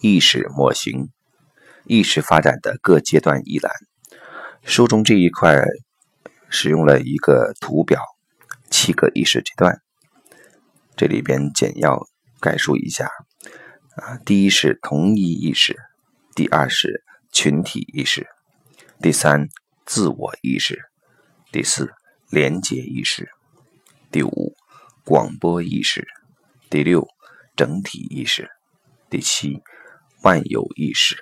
意识模型，意识发展的各阶段一览。书中这一块使用了一个图表，七个意识阶段。这里边简要概述一下：啊，第一是同一意识，第二是群体意识，第三自我意识，第四连结意识，第五广播意识，第六整体意识，第七万有意识。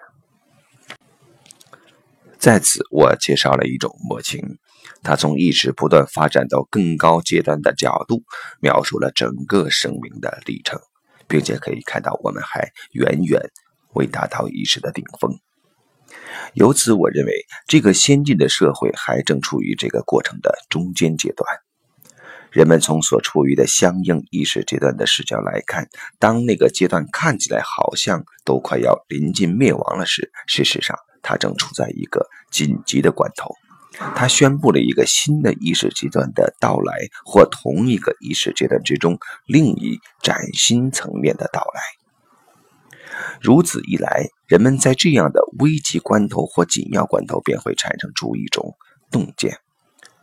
在此，我介绍了一种模型，它从意识不断发展到更高阶段的角度，描述了整个生命的历程，并且可以看到我们还远远未达到意识的顶峰。由此，我认为这个先进的社会还正处于这个过程的中间阶段。人们从所处于的相应意识阶段的视角来看，当那个阶段看起来好像都快要临近灭亡了时，事实上，它正处在一个紧急的关头。它宣布了一个新的意识阶段的到来，或同一个意识阶段之中另一崭新层面的到来。如此一来，人们在这样的危急关头或紧要关头便会产生出一种洞见，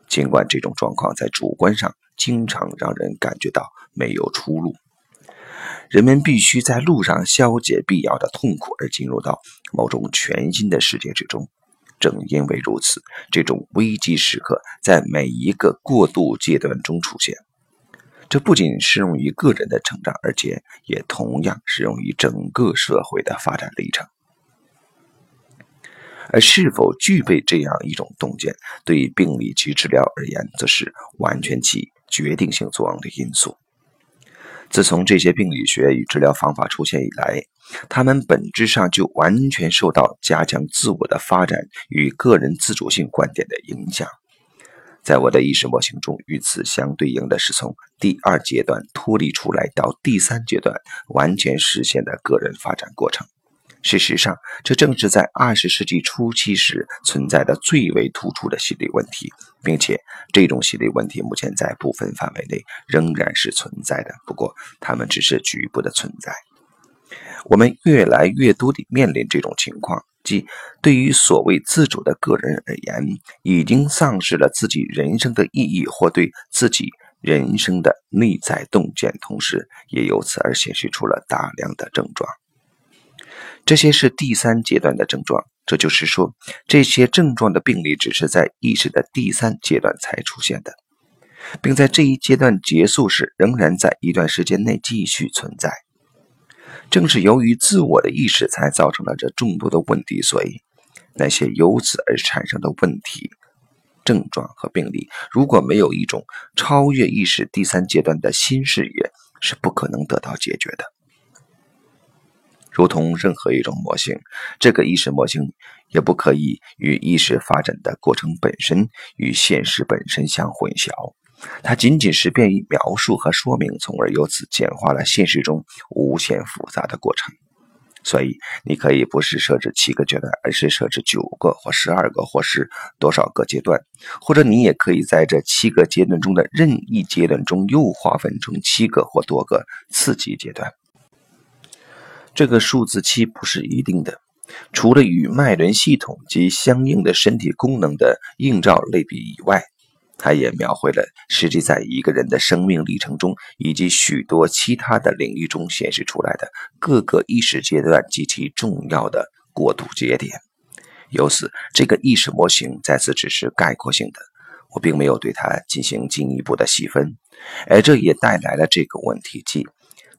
尽管这种状况在主观上。经常让人感觉到没有出路，人们必须在路上消解必要的痛苦，而进入到某种全新的世界之中。正因为如此，这种危机时刻在每一个过渡阶段中出现。这不仅适用于个人的成长，而且也同样适用于整个社会的发展历程。而是否具备这样一种洞见，对病理及治疗而言，则是完全起决定性作用的因素。自从这些病理学与治疗方法出现以来，它们本质上就完全受到加强自我的发展与个人自主性观点的影响。在我的意识模型中，与此相对应的是从第二阶段脱离出来到第三阶段完全实现的个人发展过程。事实上，这正是在二十世纪初期时存在的最为突出的心理问题，并且这种心理问题目前在部分范围内仍然是存在的。不过，它们只是局部的存在。我们越来越多地面临这种情况，即对于所谓自主的个人而言，已经丧失了自己人生的意义，或对自己人生的内在洞见，同时也由此而显示出了大量的症状。这些是第三阶段的症状，这就是说，这些症状的病例只是在意识的第三阶段才出现的，并在这一阶段结束时仍然在一段时间内继续存在。正是由于自我的意识才造成了这众多的问题，所以那些由此而产生的问题、症状和病例，如果没有一种超越意识第三阶段的新视野，是不可能得到解决的。如同任何一种模型，这个意识模型也不可以与意识发展的过程本身与现实本身相混淆。它仅仅是便于描述和说明，从而由此简化了现实中无限复杂的过程。所以，你可以不是设置七个阶段，而是设置九个或十二个，或是多少个阶段，或者你也可以在这七个阶段中的任意阶段中又划分成七个或多个次级阶段。这个数字七不是一定的，除了与脉轮系统及相应的身体功能的映照类比以外，它也描绘了实际在一个人的生命历程中以及许多其他的领域中显示出来的各个意识阶段及其重要的过渡节点。由此，这个意识模型再次只是概括性的，我并没有对它进行进一步的细分，而这也带来了这个问题，即。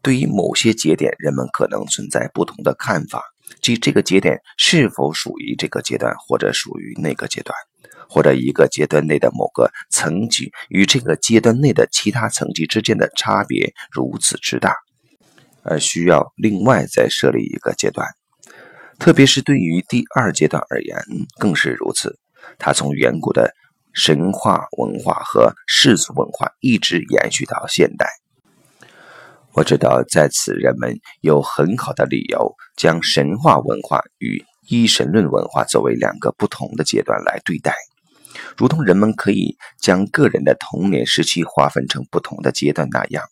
对于某些节点，人们可能存在不同的看法，即这个节点是否属于这个阶段，或者属于那个阶段，或者一个阶段内的某个层级与这个阶段内的其他层级之间的差别如此之大，而需要另外再设立一个阶段。特别是对于第二阶段而言，更是如此。它从远古的神话文化和世俗文化一直延续到现代。我知道，在此人们有很好的理由将神话文化与一神论文化作为两个不同的阶段来对待，如同人们可以将个人的童年时期划分成不同的阶段那样。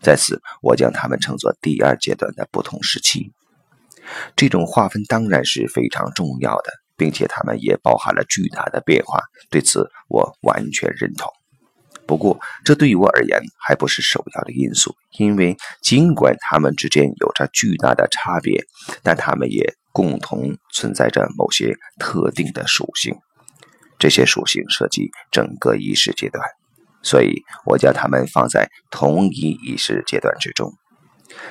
在此，我将它们称作第二阶段的不同时期。这种划分当然是非常重要的，并且它们也包含了巨大的变化。对此，我完全认同。不过，这对于我而言还不是首要的因素，因为尽管它们之间有着巨大的差别，但他们也共同存在着某些特定的属性。这些属性涉及整个意识阶段，所以我将它们放在同一意识阶段之中。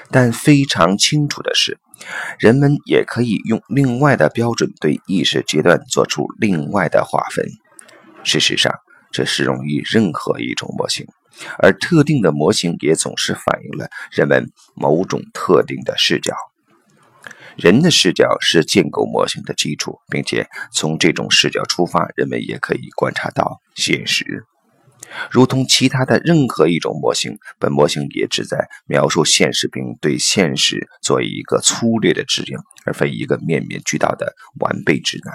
但非常清楚的是，人们也可以用另外的标准对意识阶段做出另外的划分。事实上，这适用于任何一种模型，而特定的模型也总是反映了人们某种特定的视角。人的视角是建构模型的基础，并且从这种视角出发，人们也可以观察到现实。如同其他的任何一种模型，本模型也旨在描述现实，并对现实做一个粗略的指引，而非一个面面俱到的完备指南。